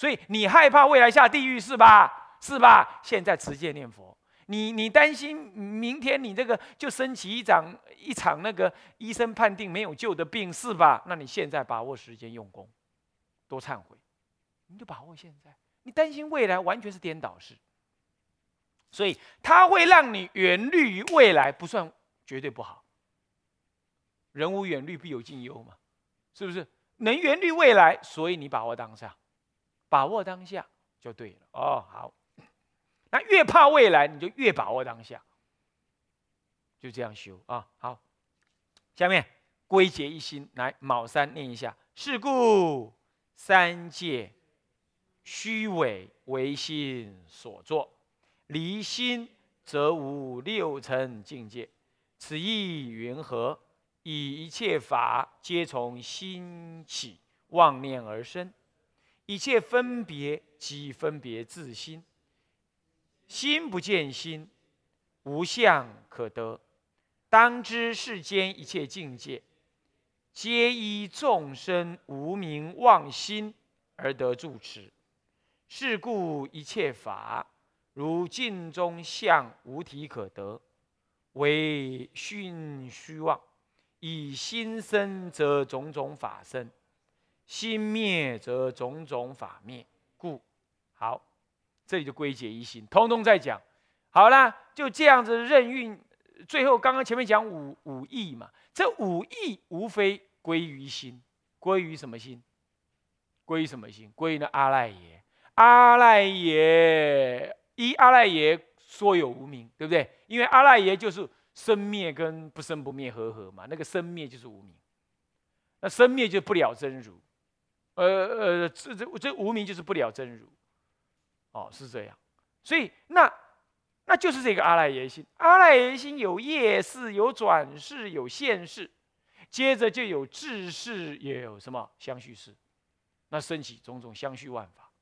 所以你害怕未来下地狱是吧？是吧？现在持戒念佛。你你担心明天你这个就升起一场一场那个医生判定没有救的病是吧？那你现在把握时间用功，多忏悔，你就把握现在。你担心未来完全是颠倒式，所以它会让你远虑于未来，不算绝对不好。人无远虑，必有近忧嘛，是不是？能远虑未来，所以你把握当下，把握当下就对了。哦，好。那越怕未来，你就越把握当下，就这样修啊。好，下面归结一心，来卯三念一下：是故三界虚伪为心所作，离心则无六尘境界。此意云何？以一切法皆从心起妄念而生，一切分别即分别自心。心不见心，无相可得。当知世间一切境界，皆依众生无名妄心而得住持。是故一切法，如镜中相，无体可得，为虚虚妄。以心生，则种种法生；心灭，则种种法灭。故好。这里就归结一心，通通在讲。好了，就这样子任运。最后刚刚前面讲五五义嘛，这五义无非归于心，归于什么心？归于什么心？归于那阿赖耶。阿赖耶一阿赖耶说有无名，对不对？因为阿赖耶就是生灭跟不生不灭合合嘛，那个生灭就是无名，那生灭就不了真如。呃呃，这这这无名就是不了真如。哦，是这样，所以那那就是这个阿赖耶心。阿赖耶心有业事，有转世，有现世，接着就有智世，也有什么相续世，那升起种种相续万法，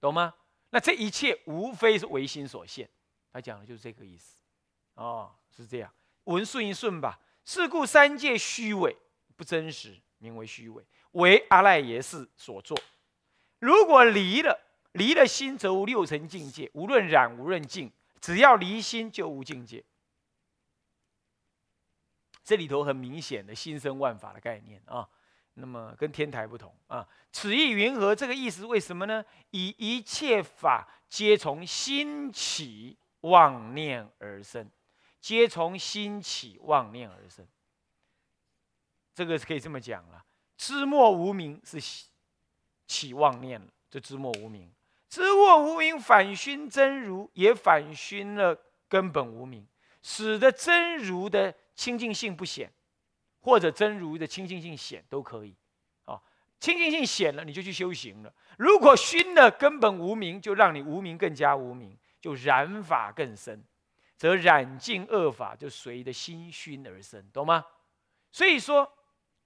懂吗？那这一切无非是唯心所现，他讲的就是这个意思。哦，是这样，文顺一顺吧。是故三界虚伪不真实，名为虚伪，为阿赖耶识所作。如果离了。离了心，则无六层境界。无论染，无论净，只要离心，就无境界。这里头很明显的心生万法的概念啊。那么跟天台不同啊。此意云何？这个意思为什么呢？以一切法皆从心起妄念而生，皆从心起妄念而生。这个是可以这么讲了。知末无名是起妄念了，这知末无名。知我无名，反熏真如，也反熏了根本无名，使得真如的清净性不显，或者真如的清净性显都可以。啊，清净性显了，你就去修行了。如果熏了根本无名，就让你无名更加无名，就染法更深，则染尽恶法就随着心熏而生，懂吗？所以说，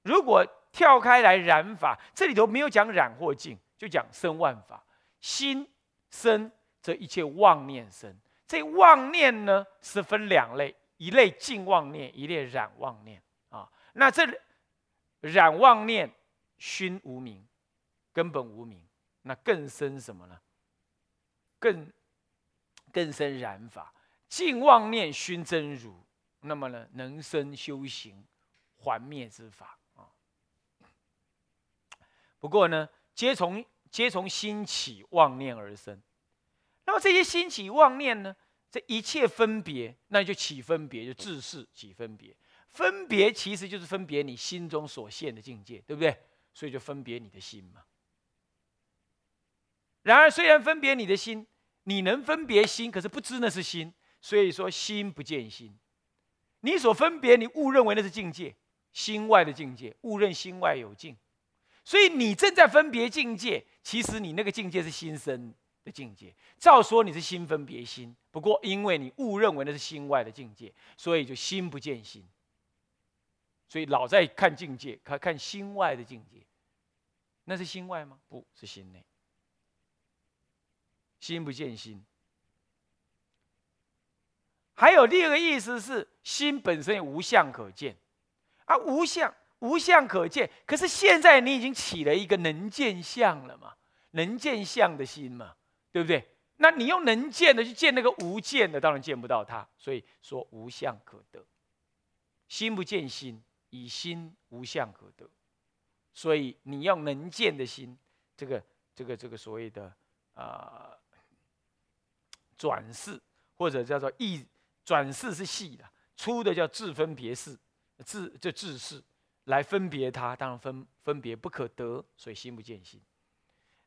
如果跳开来染法，这里头没有讲染或净，就讲生万法。心生，则一切妄念生。这妄念呢，是分两类：一类净妄念，一类染妄念。啊，那这染妄念熏无名，根本无名，那更生什么呢？更更生染法。净妄念熏真如，那么呢，能生修行还灭之法。不过呢，皆从。皆从心起妄念而生，那么这些心起妄念呢？这一切分别，那就起分别，就自是起分别。分别其实就是分别你心中所现的境界，对不对？所以就分别你的心嘛。然而，虽然分别你的心，你能分别心，可是不知那是心，所以说心不见心。你所分别，你误认为那是境界，心外的境界，误认心外有境。所以你正在分别境界，其实你那个境界是心生的境界。照说你是心分别心，不过因为你误认为那是心外的境界，所以就心不见心。所以老在看境界，看看心外的境界，那是心外吗？不是心内。心不见心。还有第二个意思是，心本身无相可见，啊，无相。无相可见，可是现在你已经起了一个能见相了嘛？能见相的心嘛，对不对？那你用能见的去见那个无见的，当然见不到它。所以说无相可得，心不见心，以心无相可得。所以你用能见的心，这个这个这个所谓的啊转世，或者叫做意转世是细的，粗的叫自分别世，自就自世来分别它，当然分分别不可得，所以心不见心。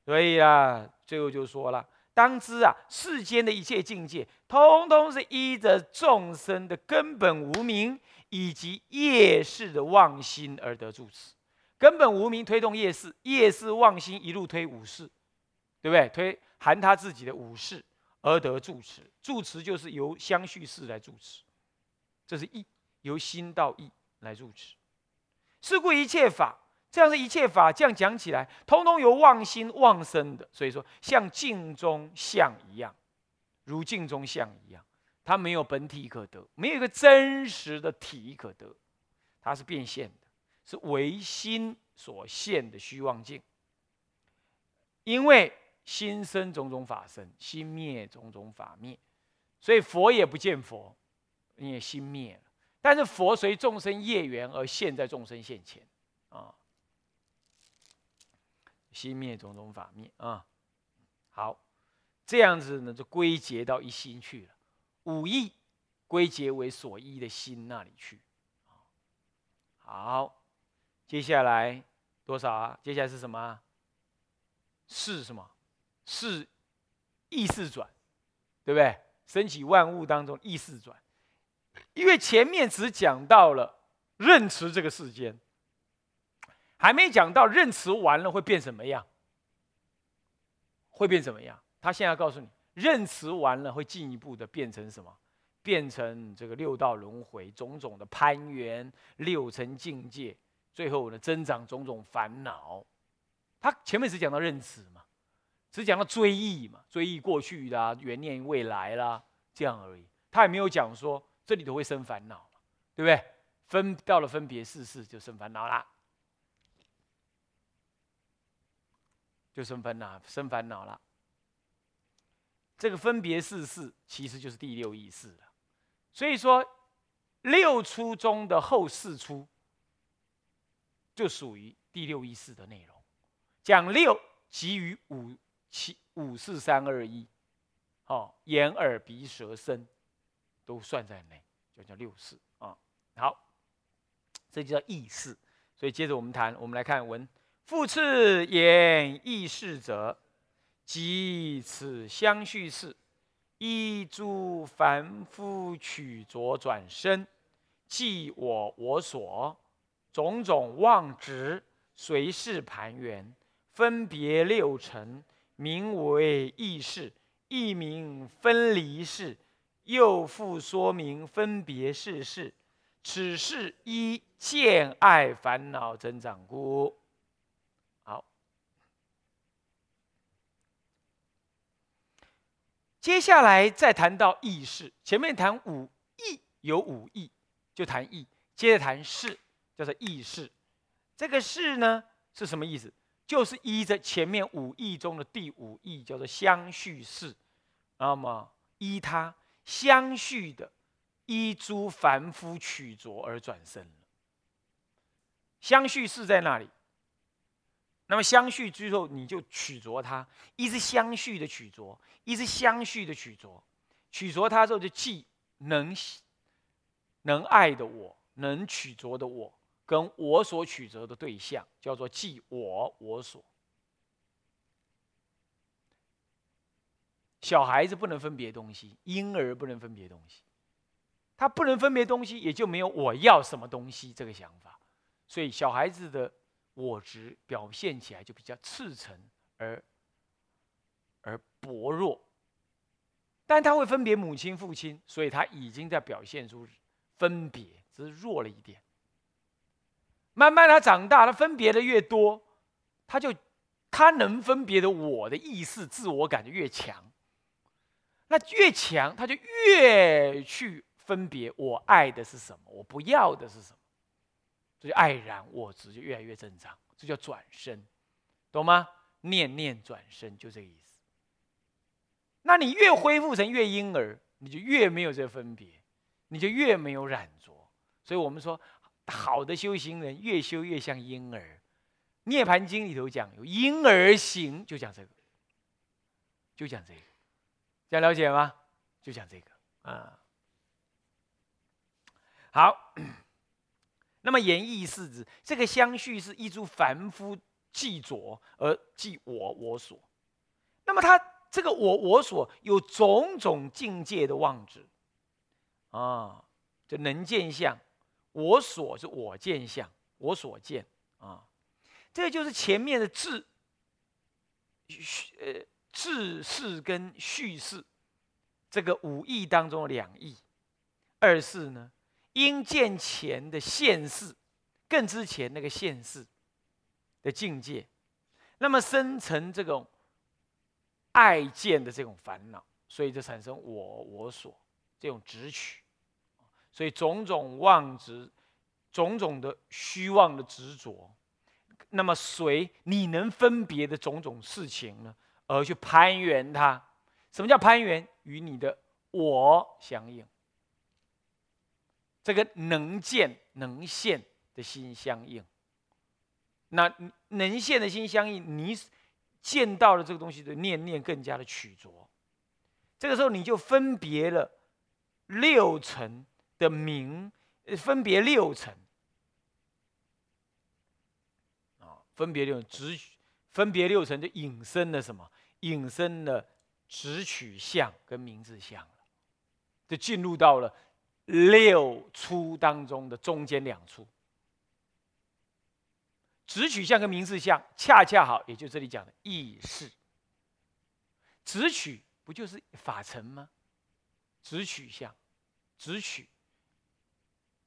所以啊，最后就说了。当知啊，世间的一切境界，通通是依着众生的根本无明以及业事的妄心而得住持。根本无明推动业事，业事妄心一路推五事，对不对？推含他自己的五事而得住持。住持就是由相续事来住持，这是意，由心到意来住持。是故一切法。这样是一切法，这样讲起来，通通由妄心妄生的。所以说，像镜中像一样，如镜中像一样，它没有本体可得，没有一个真实的体可得，它是变现的，是唯心所现的虚妄境。因为心生种种法生，心灭种种法灭，所以佛也不见佛，因为心灭。但是佛随众生业缘而现，在众生现前啊。心灭种种法灭啊，好，这样子呢就归结到一心去了，五意归结为所依的心那里去。好，接下来多少啊？接下来是什么？是什么？是意识转，对不对？升起万物当中意识转，因为前面只讲到了认识这个世间。还没讲到认词完了会变什么样？会变怎么样？他现在告诉你，认词完了会进一步的变成什么？变成这个六道轮回、种种的攀缘、六层境界，最后呢增长种种烦恼。他前面只讲到认词嘛，只讲到追忆嘛，追忆过去啦，缘念未来啦，这样而已。他也没有讲说这里头会生烦恼对不对？分到了分别世事就生烦恼啦。就生烦恼，生烦恼啦。这个分别四事其实就是第六意识了。所以说，六出中的后四出就属于第六意识的内容。讲六，即于五七五四三二一，哦，眼耳鼻舌身都算在内，就叫六事啊。好，这就叫意识。所以接着我们谈，我们来看文。复次言意事者，即此相续事，依诸凡夫取着转身，即我我所种种妄执，随事盘缘，分别六尘，名为意事，亦名分离事，又复说明分别事事，此事依见爱烦恼增长故。好接下来再谈到意识，前面谈五意有五意，就谈意，接着谈事，叫做意识。这个事呢是什么意思？就是依着前面五意中的第五意，叫做相续事。那么依他相续的依诸凡夫取着而转生了。相续是在那里？那么相续之后，你就取着它，一直相续的取着，一直相续的取着，取着它之后，就记能能爱的我，能取着的我，跟我所取着的对象，叫做即我我所。小孩子不能分别东西，婴儿不能分别东西，他不能分别东西，也就没有我要什么东西这个想法，所以小孩子的。我执表现起来就比较赤诚而而薄弱，但他会分别母亲、父亲，所以他已经在表现出分别，只是弱了一点。慢慢他长大，他分别的越多，他就他能分别的我的意识、自我感就越强。那越强，他就越去分别我爱的是什么，我不要的是什么。这就爱然我执就越来越正常，这叫转身，懂吗？念念转生，就这个意思。那你越恢复成越婴儿，你就越没有这分别，你就越没有染着。所以我们说，好的修行人越修越像婴儿。《涅盘经》里头讲有婴儿行，就讲这个，就讲这个，这样了解吗？就讲这个啊。好，那么言意是指这个相续是一诸凡夫记着而记我我所，那么他这个我我所有种种境界的妄执啊，就能见相，我所是我见相，我所见啊。这就是前面的智，呃，智事跟叙事，这个五义当中两义。二是呢，因见前的现世，更之前那个现世的境界，那么生成这种爱见的这种烦恼，所以就产生我我所这种执取，所以种种妄执，种种的虚妄的执着。那么随你能分别的种种事情呢，而去攀缘它？什么叫攀缘？与你的我相应，这个能见能现的心相应。那能现的心相应，你见到了这个东西的念念更加的曲着。这个时候你就分别了六层的名，分别六层。分别六直，分别六层就引申了什么？引申了直取相跟名字相，就进入到了六出当中的中间两处。直取相跟名字相，恰恰好，也就这里讲的意识。直取不就是法尘吗？直取相，直取，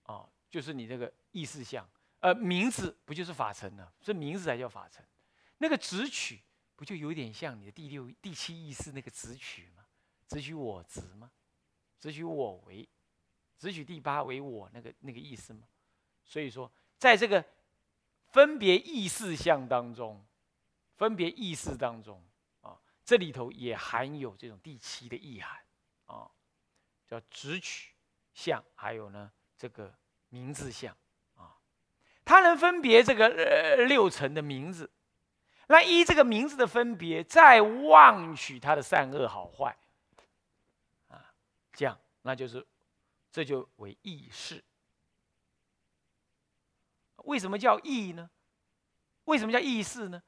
啊，就是你这个意识相。呃，名字不就是法尘呢？这名字才叫法尘。那个直取不就有点像你的第六、第七意识那个直取吗？直取我执吗？直取我为，直取第八为我那个那个意思吗？所以说，在这个分别意识相当中，分别意识当中啊，这里头也含有这种第七的意涵啊，叫直取相，还有呢这个名字相。他能分别这个呃六层的名字，那依这个名字的分别，再妄取它的善恶好坏，啊，这样那就是这就为意识。为什么叫意呢？为什么叫意识呢？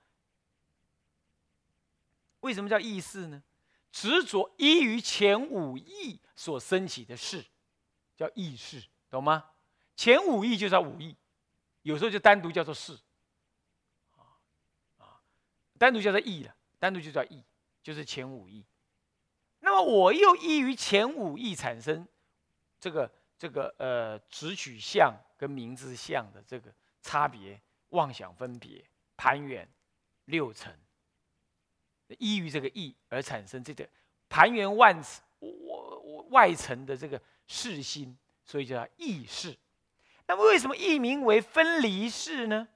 为什么叫意识呢？执着依于前五义所升起的事，叫意识，懂吗？前五义就叫五义。有时候就单独叫做事，单独叫做义了，单独就叫义，就是前五义。那么我又依于前五义产生这个这个呃直取相跟名字相的这个差别，妄想分别盘缘六层，依于这个义而产生这个盘缘万我我外层的这个世心，所以叫意识。那么为什么译名为分离式呢？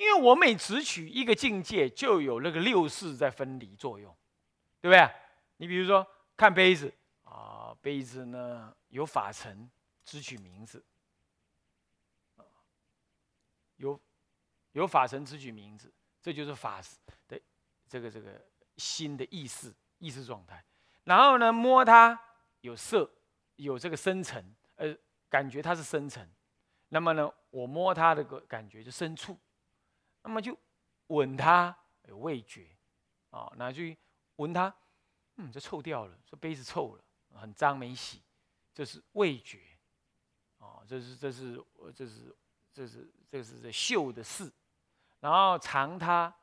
因为我每直取一个境界，就有那个六识在分离作用，对不对？你比如说看杯子啊，杯子呢有法尘直取名字，有有法尘直取名字，这就是法的这个这个心的意识意识状态。然后呢，摸它有色，有这个深层，呃。感觉它是深层，那么呢，我摸它的个感觉就深处，那么就闻它有味觉，啊，拿去闻它，嗯，这臭掉了，这杯子臭了，很脏没洗，这是味觉，啊，这是这是这是这是这是这嗅的事，然后尝它，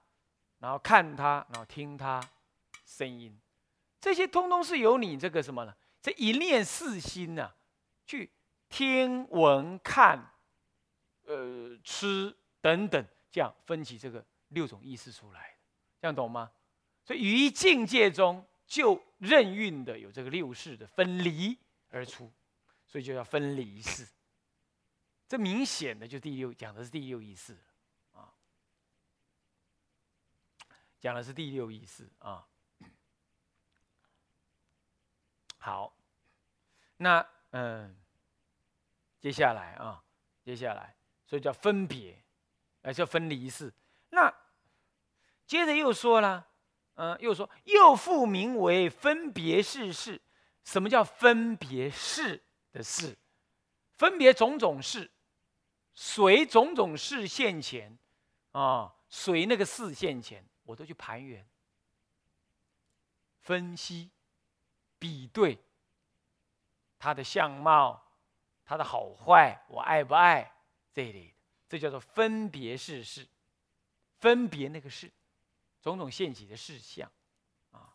然后看它，然后听它声音，这些通通是由你这个什么呢？这一念四心呐，去。听闻看，呃，吃等等，这样分起这个六种意识出来的，这样懂吗？所以于境界中就任运的有这个六识的分离而出，所以就叫分离识。这明显的就第六讲的是第六意识啊。讲的是第六意识啊。好，那嗯，接下来啊，接下来，所以叫分别，呃，叫分离式。那接着又说了，嗯，又说又复名为分别事事。什么叫分别事的事？分别种种事，随种种事现前，啊，随那个事现前，我都去盘圆、分析、比对它的相貌、它的好坏，我爱不爱这一类的，这叫做分别事事，分别那个事，种种现起的事项，啊。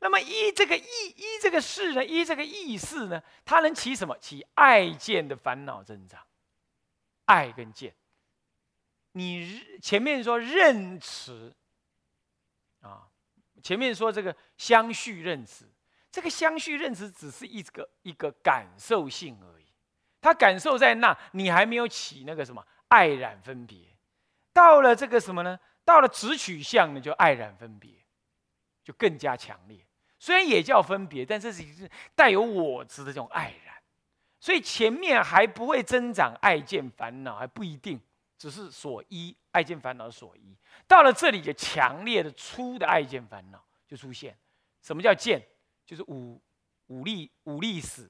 那么依这个意依这个事呢，依这个意识呢，它能起什么？起爱见的烦恼增长。爱跟见，你前面说认识啊，前面说这个相续认识，这个相续认识只是一个一个感受性而已。他感受在那，你还没有起那个什么爱染分别。到了这个什么呢？到了直取相呢，就爱染分别，就更加强烈。虽然也叫分别，但这是是带有我执的这种爱然，所以前面还不会增长爱见烦恼，还不一定，只是所依爱见烦恼所依。到了这里，就强烈的粗的爱见烦恼就出现。什么叫见？就是五五力五力史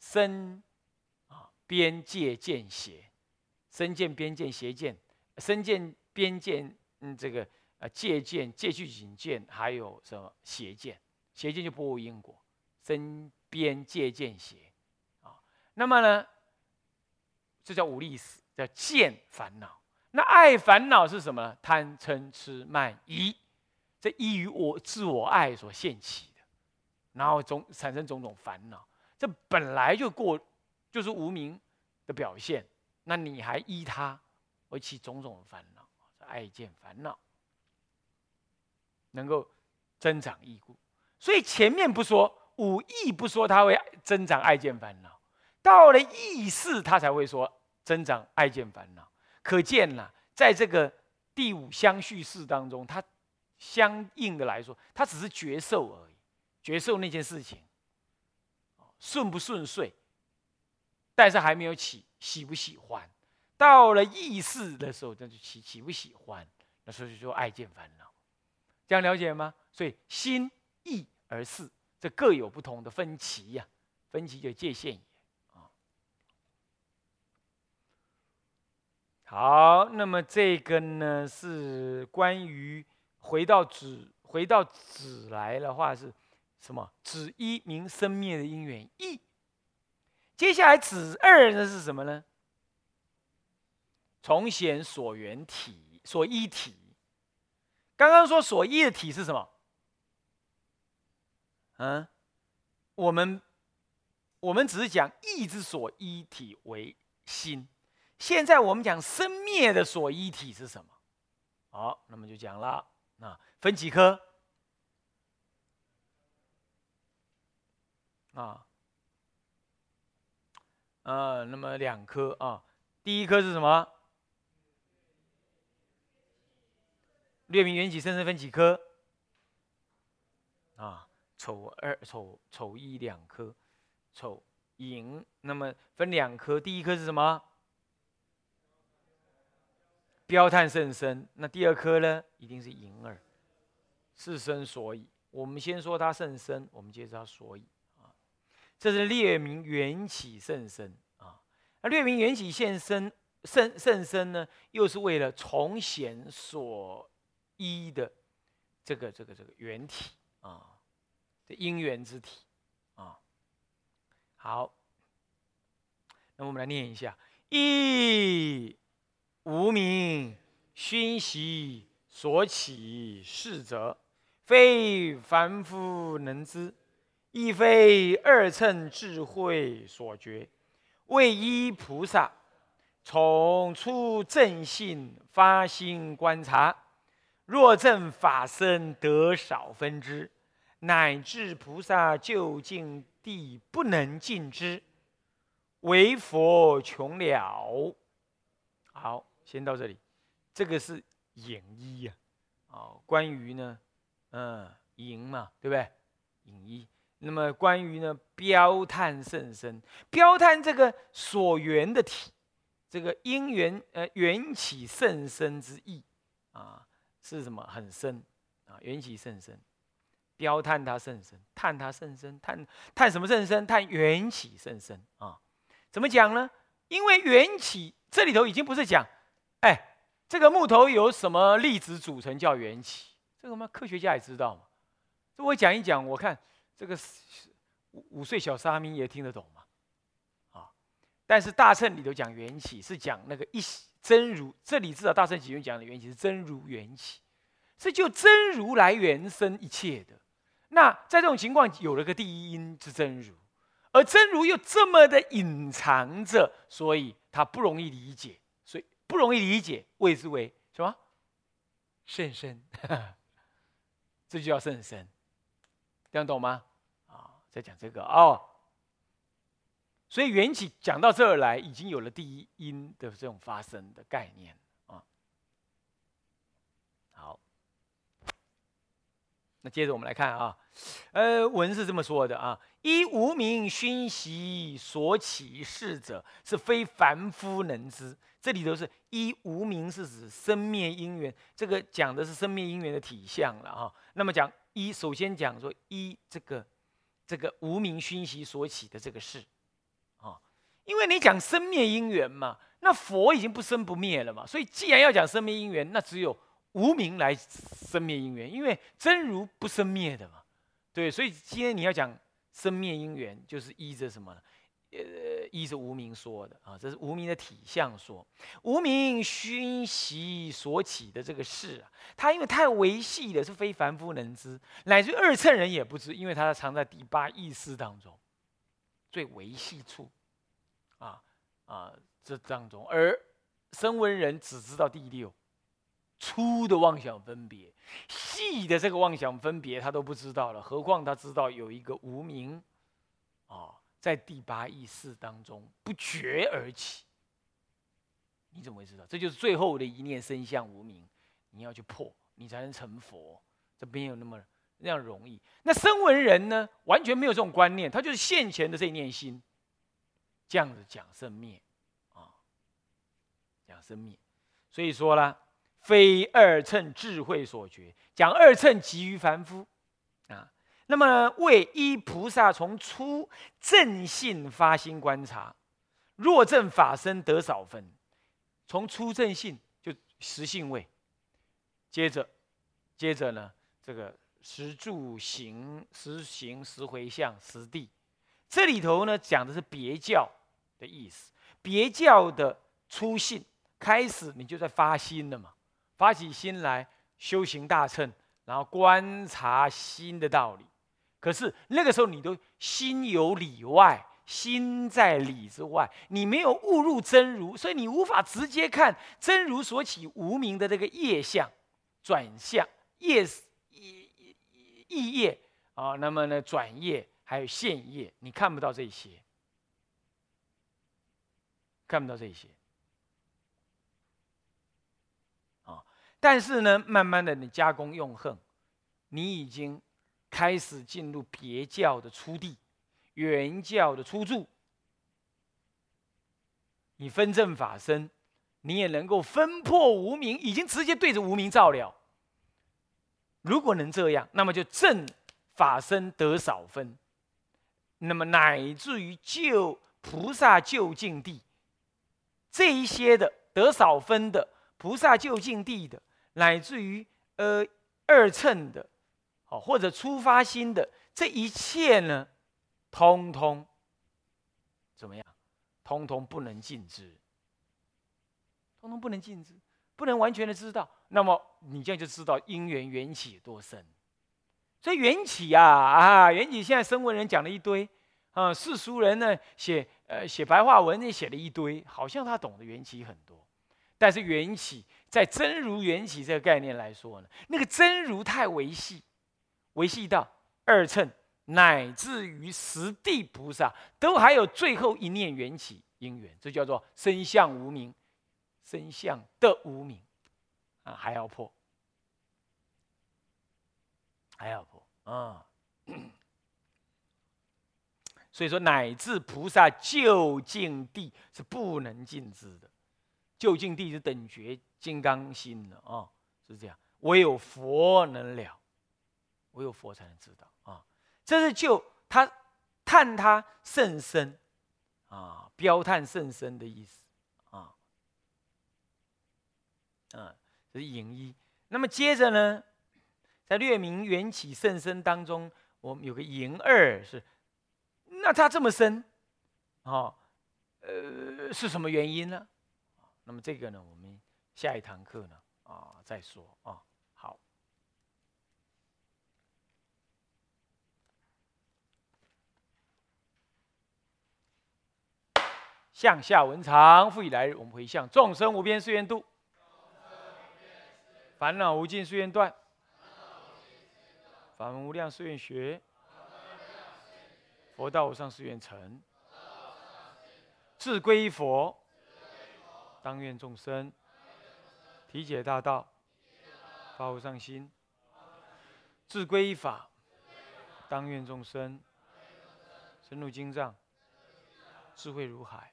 身边界见邪，身见边见邪见，身见边见嗯这个呃界见界距警见，还有什么邪见？邪见就不无因果，身边界见邪，啊，那么呢，这叫无力死，叫见烦恼。那爱烦恼是什么？贪嗔痴慢疑，这依于我自我爱所现起的，然后种产生种种烦恼。这本来就过，就是无名的表现。那你还依他而起种种烦恼，爱见烦恼，能够增长异故。所以前面不说五意不说，他会增长爱见烦恼；到了意识，他才会说增长爱见烦恼。可见了，在这个第五相续事当中，它相应的来说，它只是觉受而已，觉受那件事情顺不顺遂，但是还没有起喜不喜欢。到了意识的时候，那就起喜不喜欢，那所以就爱见烦恼。这样了解吗？所以心。意而事，这各有不同的分歧呀，分歧就界限也啊。好，那么这个呢是关于回到子，回到子来的话是什么？子一名生灭的因缘意。接下来子二呢是什么呢？从显所缘体，所一体。刚刚说所依的体是什么？嗯，我们我们只是讲意之所依体为心，现在我们讲生灭的所依体是什么？好，那么就讲了，那分几颗？啊，呃，那么两颗啊，第一颗是什么？略名缘起生生分几颗？啊？丑二丑丑一两颗，丑寅，那么分两颗，第一颗是什么？标探甚深，那第二颗呢？一定是寅二，是生所以。我们先说它甚深，我们接着它所以。这是列名缘起甚深啊。那列名缘起现身甚甚深呢，又是为了重显所依的这个这个这个缘体啊。这因缘之体，啊，好，那我们来念一下：一无名熏习所起事者，非凡夫能知，亦非二乘智慧所觉。为依菩萨从出正性发心观察，若正法身得少分之。乃至菩萨究竟地不能尽之，唯佛穷了。好，先到这里。这个是演一呀，啊，啊，关于呢，嗯，淫嘛，对不对？淫一。那么关于呢，标叹甚深，标叹这个所缘的体，这个因缘呃缘起甚深之意啊，是什么？很深啊，缘起甚深，标叹它甚深，叹它甚深，叹叹什么甚深？叹缘起甚深啊？怎么讲呢？因为缘起这里头已经不是讲，哎，这个木头有什么粒子组成叫缘起？这个嘛，科学家也知道嘛。这我讲一讲，我看这个五五岁小沙弥也听得懂嘛？啊，但是大乘里头讲缘起是讲那个一真如，这里至少大乘起源讲的缘起是真如缘起，是就真如来原生一切的。那在这种情况，有了个第一因之真如。而真如又这么的隐藏着，所以它不容易理解，所以不容易理解，谓之为什么？甚深，这就叫甚深，这样懂吗？啊，在讲这个哦。所以缘起讲到这儿来，已经有了第一因的这种发生的概念啊。好。那接着我们来看啊，呃，文是这么说的啊：一无名熏习所起事者，是非凡夫能知。这里头是一无名，是指生灭因缘，这个讲的是生灭因缘的体相了啊。那么讲一，首先讲说一这个这个无名熏习所起的这个事啊，因为你讲生灭因缘嘛，那佛已经不生不灭了嘛，所以既然要讲生灭因缘，那只有。无名来生灭因缘，因为真如不生灭的嘛，对，所以今天你要讲生灭因缘，就是依着什么呢？呃，一是无名说的啊，这是无名的体相说。无名熏习所起的这个事啊，它因为太维系了，是非凡夫能知，乃至二乘人也不知，因为它藏在第八意识当中，最维系处啊啊这当中，而声闻人只知道第六。粗的妄想分别，细的这个妄想分别，他都不知道了。何况他知道有一个无名，啊，在第八意识当中不觉而起。你怎么会知道？这就是最后的一念生相无名，你要去破，你才能成佛。这没有那么那样容易。那声闻人呢，完全没有这种观念，他就是现前的这一念心，这样子讲生灭，啊，讲生灭。所以说啦。非二乘智慧所觉，讲二乘急于凡夫。那么为依菩萨从初正信发心观察，若正法身得少分，从初正信就实性位，接着接着呢，这个实住行实行实回向实地，这里头呢讲的是别教的意思，别教的初信开始，你就在发心了嘛。发起心来修行大乘，然后观察心的道理。可是那个时候，你都心有里外，心在理之外，你没有误入真如，所以你无法直接看真如所起无名的这个业相、转向业业业业啊。那么呢，转业还有现业，你看不到这些，看不到这些啊。但是呢，慢慢的你加工用恨，你已经开始进入别教的初地，原教的初住。你分正法身，你也能够分破无名，已经直接对着无名照了。如果能这样，那么就正法身得少分，那么乃至于救菩萨就近地，这一些的得少分的菩萨就近地的。乃至于呃二乘的，哦或者出发心的这一切呢，通通怎么样？通通不能尽知，通通不能尽知，不能完全的知道。那么你这样就知道因缘缘起多深。所以缘起啊啊，缘起现在声闻人讲了一堆啊，世俗人呢写呃写白话文也写了一堆，好像他懂得缘起很多，但是缘起。在真如缘起这个概念来说呢，那个真如太维系，维系到二乘乃至于十地菩萨，都还有最后一念缘起因缘，这叫做身相无名，身相的无名啊，还要破还要破啊。所以说，乃至菩萨究竟地是不能尽知的，究竟地是等觉金刚心的啊，是这样。唯有佛能了，唯有佛才能知道啊。这是就他探他甚深啊，标探甚深的意思啊。嗯，这是引一。那么接着呢，在略明缘起甚深当中，我们有个引二是。那它这么深，啊，呃，是什么原因呢？那么这个呢，我们下一堂课呢，啊，再说啊。向下文长，复以来日，我们回向众生无边誓愿度，烦恼无尽誓愿断，法门无量誓愿学。佛道无上誓愿成，自归佛，当愿众生。体解大道，发无上心；自归法，当愿众生。深入经藏，智慧如海；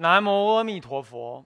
南无阿弥陀佛。